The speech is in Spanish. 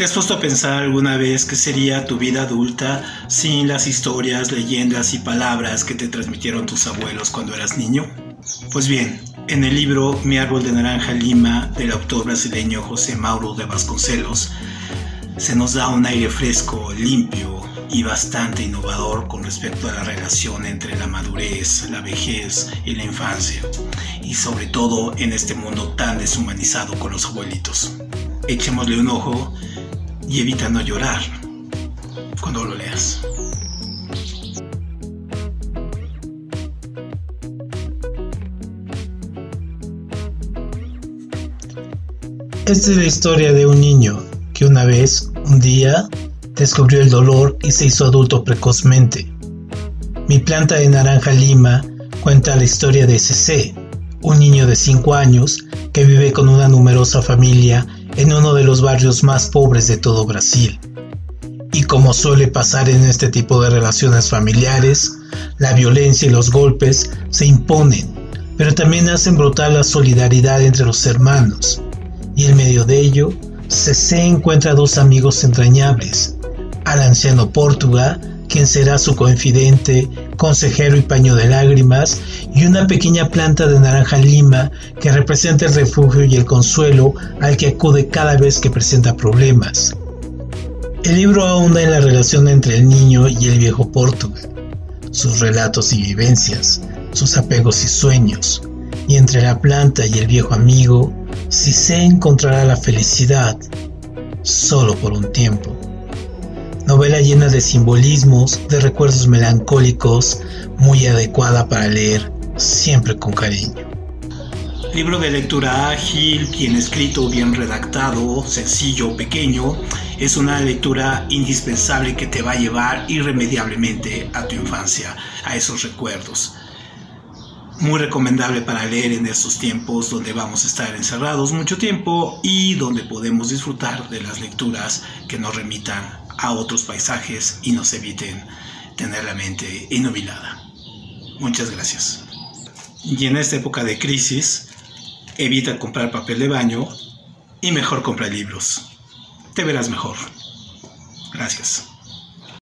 ¿Te has puesto a pensar alguna vez qué sería tu vida adulta sin las historias, leyendas y palabras que te transmitieron tus abuelos cuando eras niño? Pues bien, en el libro Mi árbol de naranja lima del autor brasileño José Mauro de Vasconcelos, se nos da un aire fresco, limpio y bastante innovador con respecto a la relación entre la madurez, la vejez y la infancia, y sobre todo en este mundo tan deshumanizado con los abuelitos. Echémosle un ojo y evita no llorar cuando lo leas. Esta es la historia de un niño que una vez, un día, descubrió el dolor y se hizo adulto precozmente. Mi planta de naranja lima cuenta la historia de CC, un niño de 5 años que vive con una numerosa familia en uno de los barrios más pobres de todo Brasil. Y como suele pasar en este tipo de relaciones familiares, la violencia y los golpes se imponen, pero también hacen brotar la solidaridad entre los hermanos. Y en medio de ello, CC encuentra dos amigos entrañables, al anciano Portuga, quien será su confidente, consejero y paño de lágrimas, y una pequeña planta de naranja lima que representa el refugio y el consuelo al que acude cada vez que presenta problemas. El libro ahonda en la relación entre el niño y el viejo Portuga, sus relatos y vivencias, sus apegos y sueños, y entre la planta y el viejo amigo, si se encontrará la felicidad, solo por un tiempo. Novela llena de simbolismos, de recuerdos melancólicos, muy adecuada para leer, siempre con cariño. Libro de lectura ágil, bien escrito, bien redactado, sencillo, pequeño, es una lectura indispensable que te va a llevar irremediablemente a tu infancia, a esos recuerdos. Muy recomendable para leer en estos tiempos donde vamos a estar encerrados mucho tiempo y donde podemos disfrutar de las lecturas que nos remitan a otros paisajes y nos eviten tener la mente inubilada. Muchas gracias. Y en esta época de crisis, evita comprar papel de baño y mejor compra libros. Te verás mejor. Gracias.